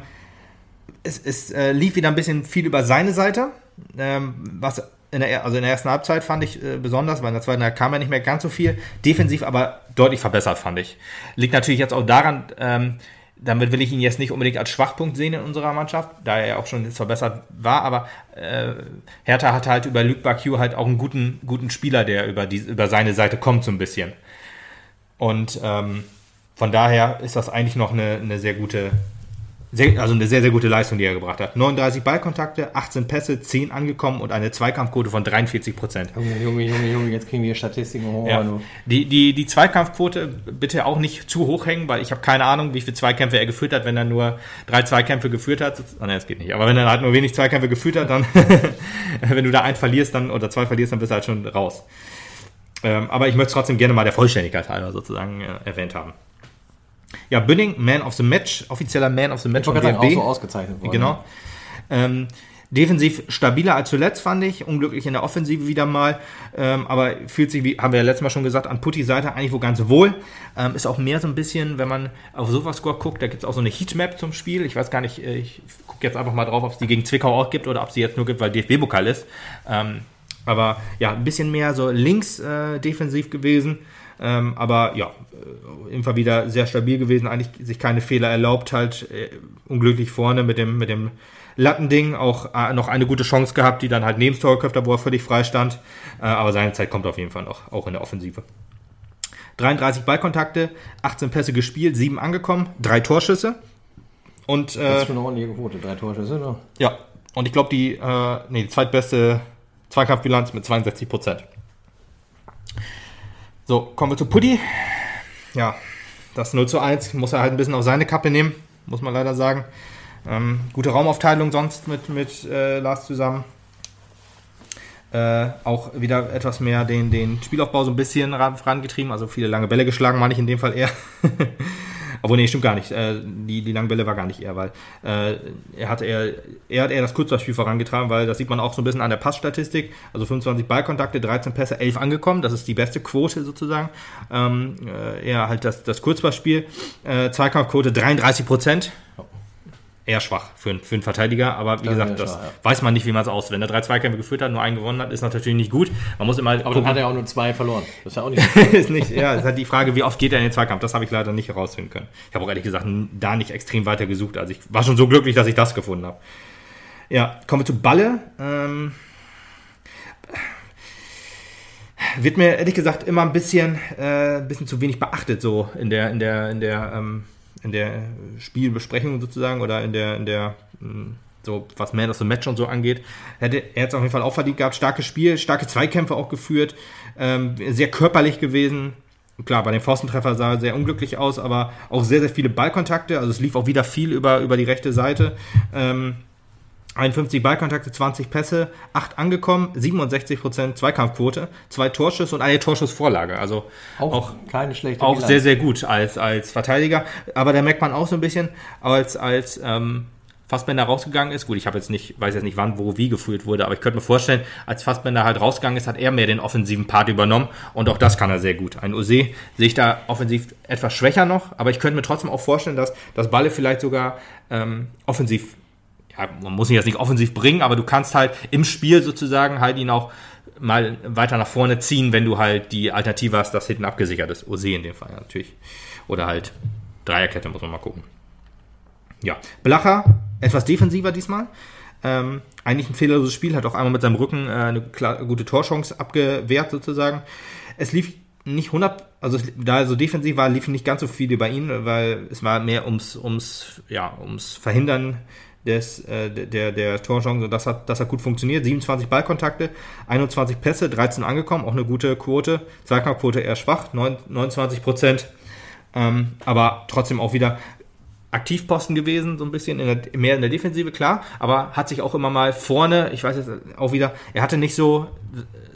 Speaker 2: es es äh, lief wieder ein bisschen viel über seine Seite. Ähm, was in der, also in der ersten Halbzeit fand ich äh, besonders, weil in der zweiten kam er nicht mehr ganz so viel. Defensiv aber deutlich verbessert, fand ich. Liegt natürlich jetzt auch daran, ähm, damit will ich ihn jetzt nicht unbedingt als Schwachpunkt sehen in unserer Mannschaft, da er ja auch schon jetzt verbessert war, aber äh, Hertha hat halt über Luke Bakio halt auch einen guten, guten Spieler, der über, die, über seine Seite kommt so ein bisschen. Und ähm, von daher ist das eigentlich noch eine, eine sehr gute, sehr, also eine sehr, sehr gute Leistung, die er gebracht hat. 39 Ballkontakte, 18 Pässe, 10 angekommen und eine Zweikampfquote von 43 Prozent.
Speaker 1: Junge, Junge, Junge, Junge, jetzt kriegen wir Statistiken hoch.
Speaker 2: Ja. Die, die, die Zweikampfquote bitte auch nicht zu hoch hängen, weil ich habe keine Ahnung, wie viele Zweikämpfe er geführt hat, wenn er nur drei Zweikämpfe geführt hat. Oh, ne, das geht nicht. Aber wenn er halt nur wenig Zweikämpfe geführt hat, dann, wenn du da einen verlierst dann oder zwei verlierst, dann bist du halt schon raus. Ähm, aber ich möchte es trotzdem gerne mal der Vollständigkeit halber sozusagen äh, erwähnt haben. Ja, Bünding, Man of the Match, offizieller Man of the Match
Speaker 1: Ich
Speaker 2: vom
Speaker 1: auch so ausgezeichnet worden.
Speaker 2: Genau. Ähm, defensiv stabiler als zuletzt, fand ich. Unglücklich in der Offensive wieder mal. Ähm, aber fühlt sich, wie haben wir ja letztes Mal schon gesagt, an Puttis Seite eigentlich wohl ganz wohl. Ähm, ist auch mehr so ein bisschen, wenn man auf Sofascore guckt, da gibt es auch so eine Heatmap zum Spiel. Ich weiß gar nicht, äh, ich gucke jetzt einfach mal drauf, ob es die gegen Zwickau auch gibt oder ob sie jetzt nur gibt, weil DFB-Pokal ist. Ähm, aber ja, ein bisschen mehr so links äh, defensiv gewesen. Ähm, aber ja, immer wieder sehr stabil gewesen, eigentlich sich keine Fehler erlaubt, halt äh, unglücklich vorne mit dem, mit dem Lattending, auch äh, noch eine gute Chance gehabt, die dann halt neben das Tor geköpft hat, wo er völlig frei stand. Äh, aber seine Zeit kommt auf jeden Fall noch, auch in der Offensive. 33 Ballkontakte, 18 Pässe gespielt, 7 angekommen, 3 Torschüsse. Und
Speaker 1: Das
Speaker 2: äh,
Speaker 1: ist schon eine ordentliche Quote. Drei Torschüsse, ne?
Speaker 2: ja, und ich glaube, die, äh, nee, die zweitbeste Zweikampfbilanz mit 62 Prozent. So, kommen wir zu Puddy. Ja, das 0 zu 1 muss er halt ein bisschen auf seine Kappe nehmen, muss man leider sagen. Ähm, gute Raumaufteilung sonst mit, mit äh, Lars zusammen. äh, auch wieder etwas mehr den, den Spielaufbau so ein bisschen ran, vorangetrieben. Also viele lange Bälle geschlagen, meine ich in dem Fall eher. Obwohl, nee, stimmt gar nicht. Äh, die, die langen war gar nicht er, weil äh, er hat eher, er hat eher das Kurzballspiel vorangetragen, weil das sieht man auch so ein bisschen an der Passstatistik. Also 25 Ballkontakte, 13 Pässe, 11 angekommen. Das ist die beste Quote sozusagen. Ähm, äh, eher halt das, das Kurzballspiel. Äh, Zweikampfquote 33 Prozent eher schwach für, einen- für einen Verteidiger, aber wie
Speaker 1: Das
Speaker 2: gesagt, das
Speaker 1: schwach, ja.
Speaker 2: weiß man nicht, wie man es aus. Wenn er drei Zweikämpfe geführt hat, nur einen gewonnen hat, ist natürlich nicht gut. Man muss immer
Speaker 1: Aber dann hat er auch nur zwei verloren. Das ist ja auch nicht.
Speaker 2: ist nicht, ja, es ist halt die Frage, wie oft geht er in den Zweikampf. Das habe ich leider nicht herausfinden können. Ich habe auch ehrlich gesagt da nicht extrem weiter gesucht. Also ich war schon so glücklich, dass ich das gefunden habe. Ja, kommen wir zu Balle. Ähm, wird mir ehrlich gesagt immer ein bisschen, äh, ein bisschen zu wenig beachtet, so in der, in der, in der, ähm, in der Spielbesprechung sozusagen oder in der, in der, mh, so was Man of the Match und so angeht. Hätte er jetzt auf jeden Fall auch verdient gehabt. Starkes Spiel, starke Zweikämpfe auch geführt, ähm, sehr körperlich gewesen. Klar, bei dem Pfostentreffer sah er sehr unglücklich aus, aber auch sehr, sehr viele Ballkontakte. Also es lief auch wieder viel über, über die rechte Seite. Ähm, 51 Ballkontakte, 20 Pässe, 8 angekommen, 67% Zweikampfquote, 2 Torschüsse und eine Torschussvorlage. Also
Speaker 1: Auch,
Speaker 2: auch,
Speaker 1: keine schlechte
Speaker 2: auch
Speaker 1: Bilanz.
Speaker 2: sehr, sehr gut als, als Verteidiger. Aber da merkt man auch so ein bisschen, als, als ähm, Fassbender rausgegangen ist, gut, ich habe jetzt nicht, weiß jetzt nicht wann, wo, wie geführt wurde, aber ich könnte mir vorstellen, als Fassbender halt rausgegangen ist, hat er mehr den offensiven Part übernommen und auch das kann er sehr gut. Ein Ose sehe ich da offensiv etwas schwächer noch, aber ich könnte mir trotzdem auch vorstellen, dass das Balle vielleicht sogar ähm, offensiv ja, man muss ihn jetzt nicht offensiv bringen, aber du kannst halt im Spiel sozusagen halt ihn auch mal weiter nach vorne ziehen, wenn du halt die Alternative hast, das hinten abgesichert ist. Ose in dem Fall natürlich. Oder halt Dreierkette, muss man mal gucken. Ja, Blacher, etwas defensiver diesmal. Ähm, eigentlich ein fehlerloses Spiel, hat auch einmal mit seinem Rücken äh, eine gute Torchance abgewehrt sozusagen. Es lief nicht 100, also da er so defensiv war, lief nicht ganz so viel über ihn, weil es war mehr ums, ums, ja, ums Verhindern des, äh, der, der Torchance. Das hat, das hat gut funktioniert. 27 Ballkontakte, 21 Pässe, 13 angekommen, auch eine gute Quote. Zweikampfquote eher schwach, 9, 29 Prozent. Ähm, aber trotzdem auch wieder Aktivposten gewesen, so ein bisschen in der, mehr in der Defensive, klar, aber hat sich auch immer mal vorne, ich weiß jetzt auch wieder, er hatte nicht so,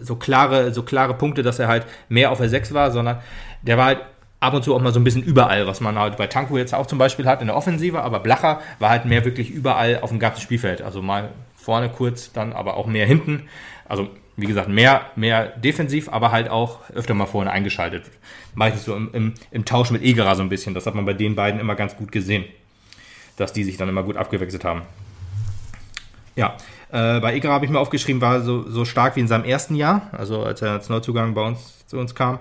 Speaker 2: so klare, so klare Punkte, dass er halt mehr auf der 6 war, sondern der war halt ab und zu auch mal so ein bisschen überall, was man halt bei Tanko jetzt auch zum Beispiel hat in der Offensive, aber Blacher war halt mehr wirklich überall auf dem ganzen Spielfeld, also mal vorne kurz, dann aber auch mehr hinten, also wie gesagt, mehr, mehr defensiv, aber halt auch öfter mal vorne eingeschaltet. Meistens so im, im, im Tausch mit Egerer so ein bisschen. Das hat man bei den beiden immer ganz gut gesehen, dass die sich dann immer gut abgewechselt haben. Ja, äh, bei Egerer habe ich mir aufgeschrieben, war so, so stark wie in seinem ersten Jahr, also als er als Neuzugang bei uns zu uns kam.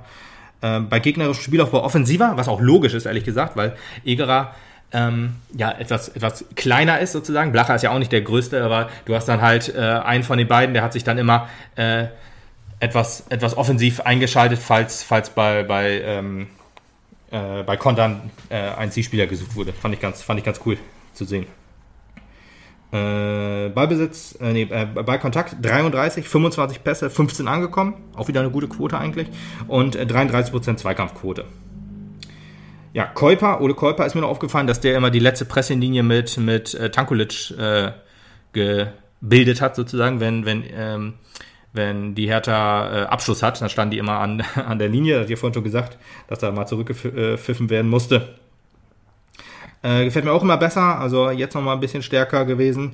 Speaker 2: Äh, bei gegnerischem Spielaufbau offensiver, was auch logisch ist, ehrlich gesagt, weil Egerer ähm, ja, etwas, etwas kleiner ist sozusagen. Blacher ist ja auch nicht der größte, aber du hast dann halt äh, einen von den beiden, der hat sich dann immer äh, etwas, etwas offensiv eingeschaltet, falls, falls bei, bei, ähm, äh, bei Kontern äh, ein Zielspieler gesucht wurde. Fand ich ganz, fand ich ganz cool zu sehen. Äh, Ballbesitz, äh, nee, äh, Ballkontakt 33, 25 Pässe, 15 angekommen. Auch wieder eine gute Quote eigentlich. Und äh, 33% Zweikampfquote. Ja, Käuper, Ole Käuper ist mir noch aufgefallen, dass der immer die letzte Presselinie mit, mit äh, Tankulic äh, gebildet hat, sozusagen, wenn, wenn, ähm, wenn die Hertha äh, Abschluss hat, dann standen die immer an, an der Linie, das hat ihr vorhin schon gesagt, dass da mal zurückgepfiffen werden musste. Äh, gefällt mir auch immer besser, also jetzt nochmal ein bisschen stärker gewesen.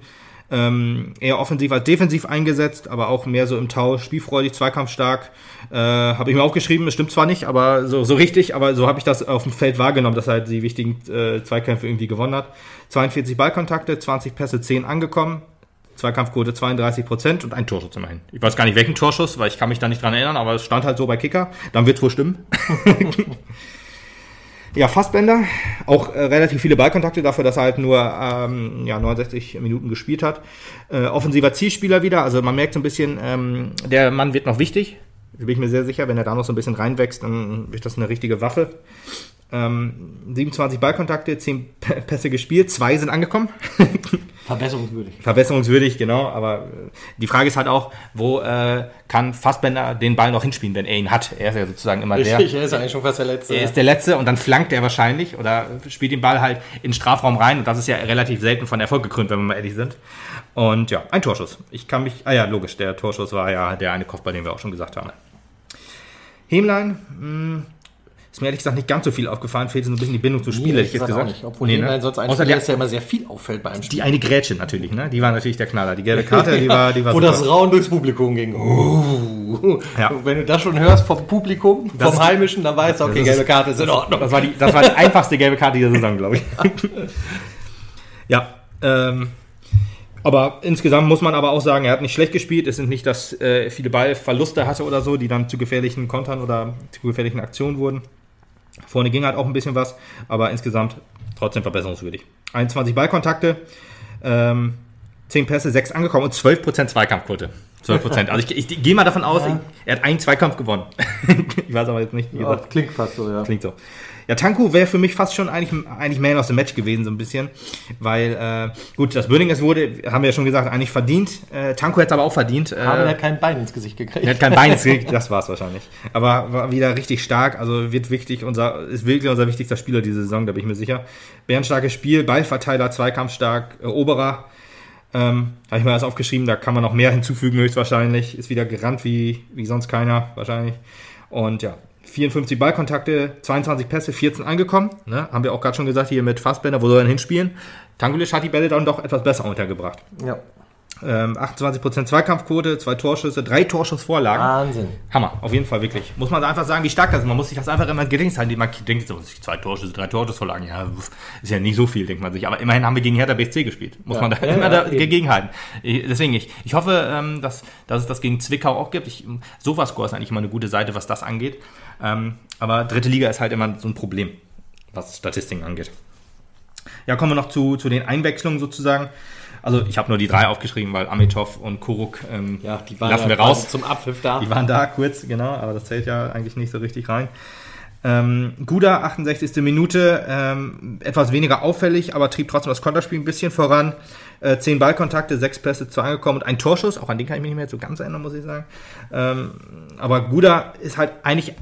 Speaker 2: Ähm, eher offensiv als defensiv eingesetzt, aber auch mehr so im Tausch, spielfreudig, zweikampfstark. Äh, habe ich mir aufgeschrieben, das stimmt zwar nicht, aber so, so richtig, aber so habe ich das auf dem Feld wahrgenommen, dass er halt die wichtigen äh, Zweikämpfe irgendwie gewonnen hat. 42 Ballkontakte, 20 Pässe, 10 angekommen. Zweikampfquote 32 Prozent und ein Torschuss immerhin. Ich weiß gar nicht welchen Torschuss, weil ich kann mich da nicht dran erinnern, aber es stand halt so bei Kicker. Dann wird's wohl stimmen. Ja, Fassbender, auch äh, relativ viele Ballkontakte dafür, dass er halt nur ähm, ja, 69 Minuten gespielt hat. Äh, offensiver Zielspieler wieder, also man merkt so ein bisschen, ähm, der Mann wird noch wichtig. Da bin ich mir sehr sicher, wenn er da noch so ein bisschen reinwächst, dann wird das eine richtige Waffe. Ähm, 27 Ballkontakte, 10 P- Pässe gespielt, zwei sind angekommen.
Speaker 1: Verbesserungswürdig.
Speaker 2: Verbesserungswürdig, genau. Aber äh, die Frage ist halt auch, wo äh, kann Fassbender den Ball noch hinspielen, wenn er ihn hat? Er ist ja sozusagen immer der.
Speaker 1: Richtig, er ist eigentlich schon fast der Letzte.
Speaker 2: Er ist der Letzte und dann flankt er wahrscheinlich oder spielt den Ball halt in den Strafraum rein und das ist ja relativ selten von Erfolg gekrönt, wenn wir mal ehrlich sind. Und ja, ein Torschuss. Ich kann mich, ah ja, logisch, der Torschuss war ja der eine Kopfball, den wir auch schon gesagt haben. Hemlein, mh, ist mir ehrlich gesagt nicht ganz so viel aufgefallen, fehlt so ein bisschen die Bindung zum Spiel, hätte ich jetzt
Speaker 1: auch
Speaker 2: gesagt.
Speaker 1: Nicht. Obwohl
Speaker 2: Nee,
Speaker 1: nee,
Speaker 2: ne?
Speaker 1: sonst ein
Speaker 2: Außer
Speaker 1: ist, der immer sehr viel auffällt bei einem Spiel.
Speaker 2: die eine Grätsche natürlich, ne? Die war natürlich der Knaller. Die gelbe Karte, die war, die war
Speaker 1: Wo
Speaker 2: super.
Speaker 1: das Rauen durchs Publikum ging.
Speaker 2: Ja.
Speaker 1: Wenn du das schon hörst vom Publikum,
Speaker 2: Das
Speaker 1: vom
Speaker 2: ist-
Speaker 1: Heimischen, dann weißt du, okay,
Speaker 2: das
Speaker 1: gelbe Karte ist in Ordnung.
Speaker 2: Das war die, das war die einfachste gelbe Karte dieser Saison, glaube ich. ja, ähm, aber insgesamt muss man aber auch sagen, er hat nicht schlecht gespielt. Es sind nicht, dass äh, viele Ballverluste hatte oder so, die dann zu gefährlichen Kontern oder zu gefährlichen Aktionen wurden. Vorne ging halt auch ein bisschen was, aber insgesamt trotzdem verbesserungswürdig. 21 Ballkontakte, ähm, 10 Pässe, 6 angekommen und 12% Zweikampfquote. 12%. Also ich, ich, gehe mal davon aus,
Speaker 1: Ja.
Speaker 2: er hat einen Zweikampf gewonnen. ich weiß aber jetzt nicht, wie
Speaker 1: Ja,
Speaker 2: gesagt.
Speaker 1: das klingt fast so, ja.
Speaker 2: Klingt so. Ja, Tanku wäre für mich fast schon eigentlich, eigentlich Man of the Match gewesen, so ein bisschen. Weil, äh, gut, das Böning es wurde, haben wir ja schon gesagt, eigentlich verdient. Äh, Tanku hätte es aber auch verdient. Äh,
Speaker 1: Aber er hat kein Bein ins Gesicht gekriegt.
Speaker 2: er hat kein Bein gekriegt, das war's wahrscheinlich. Aber war wieder richtig stark, also wird wichtig, unser, ist wirklich unser wichtigster Spieler diese Saison, da bin ich mir sicher. Bärenstarkes Spiel, Ballverteiler, Zweikampfstark, Eroberer. Ähm, habe ich mir das aufgeschrieben, da kann man noch mehr hinzufügen, höchstwahrscheinlich. Ist wieder gerannt wie, wie sonst keiner, wahrscheinlich. Und ja, 54 Ballkontakte, 22 Pässe, 14 angekommen. Ne? Haben wir auch gerade schon gesagt, hier mit Fassbender, wo soll er denn hinspielen? Tangulic hat die Bälle dann doch etwas besser untergebracht.
Speaker 1: Ja.
Speaker 2: Ähm, 28% Zweikampfquote, zwei Torschüsse, drei Torschussvorlagen.
Speaker 1: Wahnsinn.
Speaker 2: Hammer, auf jeden Fall, wirklich. Muss man einfach sagen, wie stark das ist. Man muss sich das einfach immer Gedächtnis halten. Man denkt so, zwei Torschüsse, drei Torschussvorlagen, ja, ist ja nicht so viel, denkt man sich. Aber immerhin haben wir gegen Hertha BSC gespielt. Muss
Speaker 1: Ja.
Speaker 2: man da
Speaker 1: Ja,
Speaker 2: immer
Speaker 1: ja,
Speaker 2: dagegen halten. Deswegen, ich, ich hoffe, ähm, dass, dass es das gegen Zwickau auch gibt. Ich, Sofascore ist eigentlich immer eine gute Seite, was das angeht. Ähm, aber dritte Liga ist halt immer so ein Problem, was Statistiken angeht. Ja, kommen wir noch zu, zu den Einwechslungen sozusagen. Also ich habe nur die drei aufgeschrieben, weil Amitov und Kuruk ähm,
Speaker 1: Ja, die waren
Speaker 2: lassen wir raus.
Speaker 1: zum Abpfiff da.
Speaker 2: Die waren da kurz, genau, aber das zählt ja eigentlich nicht so richtig rein. Ähm, Guda, 68. Minute, ähm, etwas weniger auffällig, aber trieb trotzdem das Konterspiel ein bisschen voran. Äh, zehn Ballkontakte, sechs Pässe, zwei angekommen und ein Torschuss. Auch an den kann ich mich nicht mehr so ganz erinnern, muss ich sagen. Ähm, aber Guda ist halt eigentlich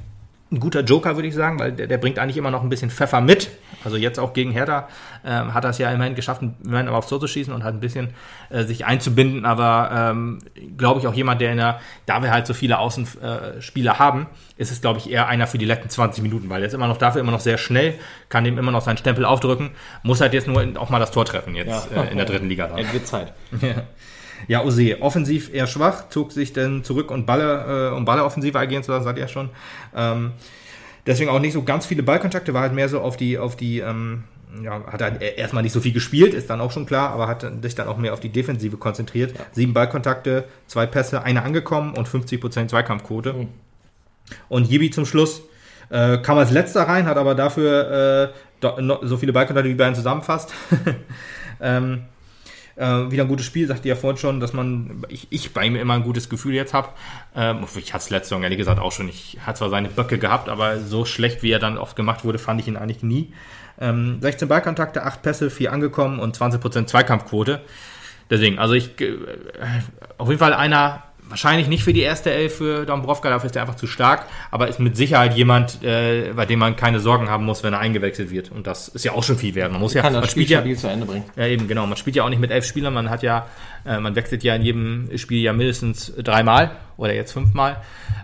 Speaker 2: ein guter Joker, würde ich sagen, weil der, der bringt eigentlich immer noch ein bisschen Pfeffer mit. Also jetzt auch gegen Hertha ähm, hat er es ja immerhin geschafft, immerhin aber aufs Tor zu schießen und hat ein bisschen äh, sich einzubinden. Aber ähm, glaube ich auch jemand, der in der, da wir halt so viele Außenspieler haben, ist es glaube ich eher einer für die letzten 20 Minuten, weil der ist immer noch dafür immer noch sehr schnell, kann dem immer noch seinen Stempel aufdrücken, muss halt jetzt nur auch mal das Tor treffen jetzt
Speaker 1: Ja.
Speaker 2: äh, in der dritten Liga. Dann.
Speaker 1: Zeit.
Speaker 2: Ja, Ose, offensiv eher schwach, zog sich dann zurück und Balle, äh, um Balle offensiv agieren zu lassen, sagt er schon. Ähm, deswegen auch nicht so ganz viele Ballkontakte, war halt mehr so auf die, auf die, ähm, ja, hat halt e- erstmal nicht so viel gespielt, ist dann auch schon klar, aber hat sich dann auch mehr auf die Defensive konzentriert. Sieben Ballkontakte, zwei Pässe, eine angekommen und 50% Zweikampfquote. Und Jibi zum Schluss äh, kam als letzter rein, hat aber dafür äh, so viele Ballkontakte wie Bayern zusammenfasst. ähm, äh, wieder ein gutes Spiel, sagte ja vorhin schon, dass man, ich, ich bei ihm immer ein gutes Gefühl jetzt habe. Ähm, ich hatte es letzte Saison ehrlich gesagt auch schon. Ich hatte zwar seine Böcke gehabt, aber so schlecht, wie er dann oft gemacht wurde, fand ich ihn eigentlich nie. Ähm, 16 Ballkontakte, 8 Pässe, 4 angekommen und 20% Zweikampfquote. Deswegen, also ich, äh, auf jeden Fall einer, wahrscheinlich nicht für die erste Elf für Dombrovka, dafür ist er einfach zu stark, aber ist mit Sicherheit jemand, äh, bei dem man keine Sorgen haben muss, wenn er eingewechselt wird. Und das ist ja auch schon viel wert. Man muss ja,
Speaker 1: Kann
Speaker 2: man
Speaker 1: das Spiel
Speaker 2: spielt ja,
Speaker 1: zu Ende bringen.
Speaker 2: ja, eben, genau. Man spielt ja auch nicht mit elf Spielern. Man hat ja, äh, man wechselt ja in jedem Spiel ja mindestens dreimal oder jetzt fünfmal.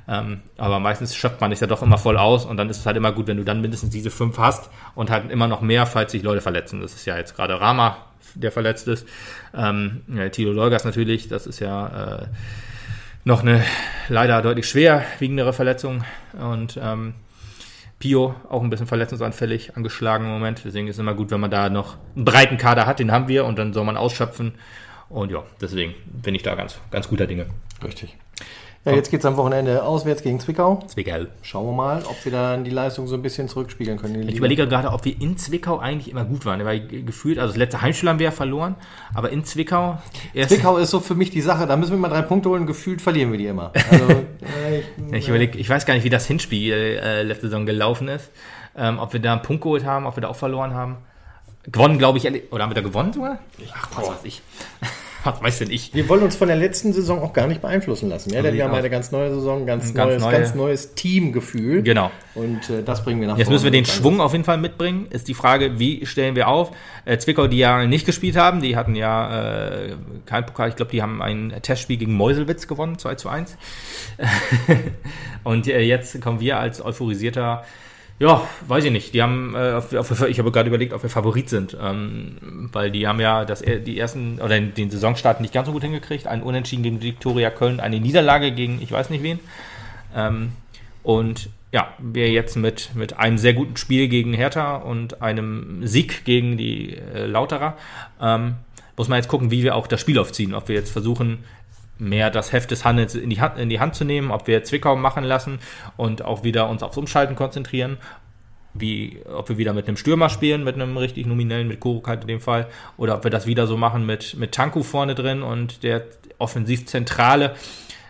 Speaker 2: Ähm, aber meistens schöpft man sich ja doch immer voll aus und dann ist es halt immer gut, wenn du dann mindestens diese fünf hast und halt immer noch mehr, falls sich Leute verletzen. Das ist ja jetzt gerade Rama, der verletzt ist. Ähm, ja, Tilo Leugas natürlich, das ist ja äh, noch eine leider deutlich schwerwiegendere Verletzung und ähm, Pio auch ein bisschen verletzungsanfällig, angeschlagen im Moment. Deswegen ist es immer gut, wenn man da noch einen breiten Kader hat, den haben wir und dann soll man ausschöpfen. Und ja, deswegen bin ich da ganz, ganz guter Dinge.
Speaker 1: Richtig. Ja, jetzt geht es am Wochenende auswärts gegen Zwickau.
Speaker 2: Zwickau.
Speaker 1: Schauen wir mal, ob wir dann die Leistung so ein bisschen zurückspiegeln können.
Speaker 2: Ich
Speaker 1: Liga.
Speaker 2: überlege gerade, ob wir in Zwickau eigentlich immer gut waren. Weil gefühlt, also das letzte Heimspiel haben wir ja verloren, aber in Zwickau erst.
Speaker 1: Zwickau ist so für mich die Sache, da müssen wir mal drei Punkte holen, gefühlt verlieren wir die immer. Also, äh, ich,
Speaker 2: Ich überlege, ich weiß gar nicht, wie das Hinspiel äh, letzte Saison gelaufen ist. Ähm, ob wir da einen Punkt geholt haben, ob wir da auch verloren haben. Gewonnen, glaube ich, oder haben wir da gewonnen sogar? Ach, was weiß ich. Was weiß denn ich?
Speaker 1: wir wollen uns von der letzten Saison auch gar nicht beeinflussen lassen. Ja? Denn wir haben eine ganz neue Saison, ganz,
Speaker 2: Ganz
Speaker 1: neues,
Speaker 2: neue-
Speaker 1: ganz neues Teamgefühl.
Speaker 2: Genau.
Speaker 1: Und äh, das bringen wir nach
Speaker 2: Jetzt müssen wir den Schwung auf jeden Fall mitbringen. Ist die Frage, wie stellen wir auf? Äh, Zwickau, die ja nicht gespielt haben, die hatten ja äh, kein Pokal. Ich glaube, die haben ein Testspiel gegen Meuselwitz gewonnen, 2 zu 1. Und äh, jetzt kommen wir als euphorisierter, ja, weiß ich nicht. Die haben, äh, auf, auf, ich habe gerade überlegt, ob wir Favorit sind, ähm, weil die haben ja das, die ersten oder den, Saisonstart nicht ganz so gut hingekriegt. Ein Unentschieden gegen Viktoria Köln, eine Niederlage gegen ich weiß nicht wen. Ähm, und ja, wir jetzt mit, mit einem sehr guten Spiel gegen Hertha und einem Sieg gegen die äh, Lauterer, ähm, muss man jetzt gucken, wie wir auch das Spiel aufziehen. Ob wir jetzt versuchen, mehr das Heft des Handels in die Hand, in die Hand zu nehmen, ob wir Zwickau machen lassen und auch wieder uns aufs Umschalten konzentrieren. Wie, ob wir wieder mit einem Stürmer spielen, mit einem richtig nominellen, mit Kuruk halt in dem Fall, oder ob wir das wieder so machen mit, mit Tanku vorne drin und der Offensivzentrale,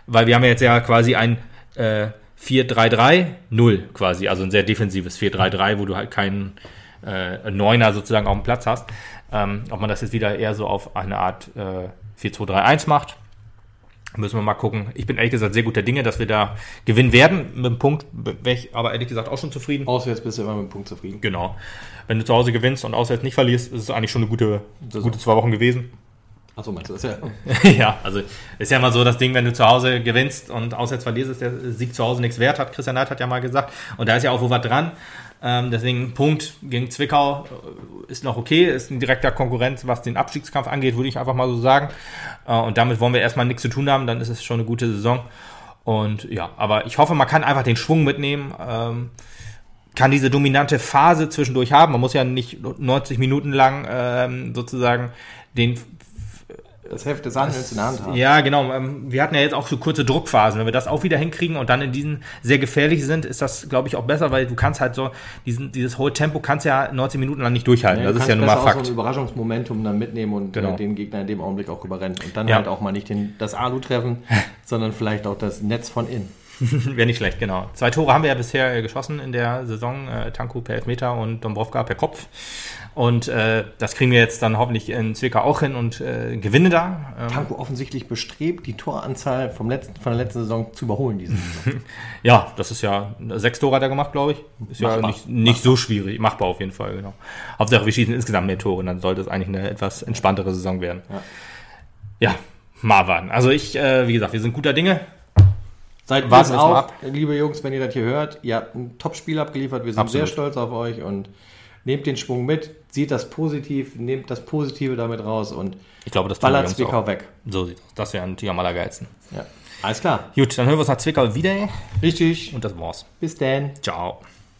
Speaker 2: weil wir haben ja jetzt ja quasi ein äh, 4-3-3-0 quasi, also ein sehr defensives 4-3-3, wo du halt keinen äh, Neuner sozusagen auf dem Platz hast. Ähm, ob man das jetzt wieder eher so auf eine Art äh, 4-2-3-1 macht, müssen wir mal gucken. Ich bin ehrlich gesagt sehr guter Dinge, dass wir da gewinnen werden. Mit dem Punkt wäre ich aber ehrlich gesagt auch schon zufrieden.
Speaker 1: Auswärts bist du immer mit dem Punkt zufrieden.
Speaker 2: Genau. Wenn du zu Hause gewinnst und auswärts nicht verlierst, ist es eigentlich schon eine gute, gute zwei Wochen gewesen.
Speaker 1: Achso, meinst du das ja?
Speaker 2: ja, also ist ja immer so das Ding, wenn du zu Hause gewinnst und auswärts verlierst, ist der Sieg zu Hause nichts wert, hat Christian Neid hat ja mal gesagt. Und da ist ja auch wo was dran. Ähm, deswegen Punkt gegen Zwickau äh, ist noch okay, ist ein direkter Konkurrent, was den Abstiegskampf angeht, würde ich einfach mal so sagen. Äh, und damit wollen wir erstmal nichts zu tun haben, dann ist es schon eine gute Saison. Und ja, aber ich hoffe, man kann einfach den Schwung mitnehmen. Ähm, kann diese dominante Phase zwischendurch haben. Man muss ja nicht 90 Minuten lang ähm, sozusagen den
Speaker 1: Das Heft des Handelns in der Hand haben.
Speaker 2: ja, genau. Ähm, Wir hatten ja jetzt auch so kurze Druckphasen. Wenn wir das auch wieder hinkriegen und dann in diesen sehr gefährlich sind, ist das, glaube ich, auch besser, weil du kannst halt so, diesen, dieses hohe Tempo kannst ja 90 Minuten lang nicht durchhalten.
Speaker 1: du
Speaker 2: das ist ja nun mal
Speaker 1: besser auch
Speaker 2: Fakt.
Speaker 1: So ein Überraschungsmomentum dann mitnehmen und
Speaker 2: Genau.
Speaker 1: äh, den Gegner in dem Augenblick auch überrennen. Und dann
Speaker 2: Ja.
Speaker 1: halt auch mal nicht den, das Alu treffen, sondern vielleicht auch das Netz von innen.
Speaker 2: Wäre nicht schlecht, genau. Zwei Tore haben wir ja bisher äh, geschossen in der Saison. Äh, Tanko per Elfmeter und Dombrovka per Kopf. Und äh, das kriegen wir jetzt dann hoffentlich in Zwickau auch hin und äh, gewinne da. Ähm,
Speaker 1: Tanko offensichtlich bestrebt, die Toranzahl vom letzten, von der letzten Saison zu überholen. Diese Saison.
Speaker 2: Ja, das ist ja, sechs Tore hat er gemacht, glaube ich. Ist ja
Speaker 1: Machbar.
Speaker 2: nicht, nicht so schwierig. Machbar auf jeden Fall, genau. Hauptsache, wir schießen insgesamt mehr Tore, dann sollte es eigentlich eine etwas entspanntere Saison werden. Ja, Marwan. Also ich, äh, wie gesagt, wir sind guter Dinge.
Speaker 1: Seid
Speaker 2: Warten
Speaker 1: warten
Speaker 2: wir
Speaker 1: auf,
Speaker 2: ab.
Speaker 1: liebe Jungs, wenn ihr das hier hört. Ihr habt ein Top-Spiel abgeliefert. Wir sind
Speaker 2: Absolut.
Speaker 1: sehr stolz auf euch und nehmt den Schwung mit, seht das positiv, nehmt das Positive damit raus und
Speaker 2: Ich glaube, das
Speaker 1: ballert Zwickau
Speaker 2: auch.
Speaker 1: weg.
Speaker 2: So sieht das. Das wäre natürlich am allergeilsten.
Speaker 1: Ja. Alles klar.
Speaker 2: Gut, dann hören wir uns nach Zwickau wieder
Speaker 1: Richtig.
Speaker 2: und das war's.
Speaker 1: Bis dann.
Speaker 2: Ciao.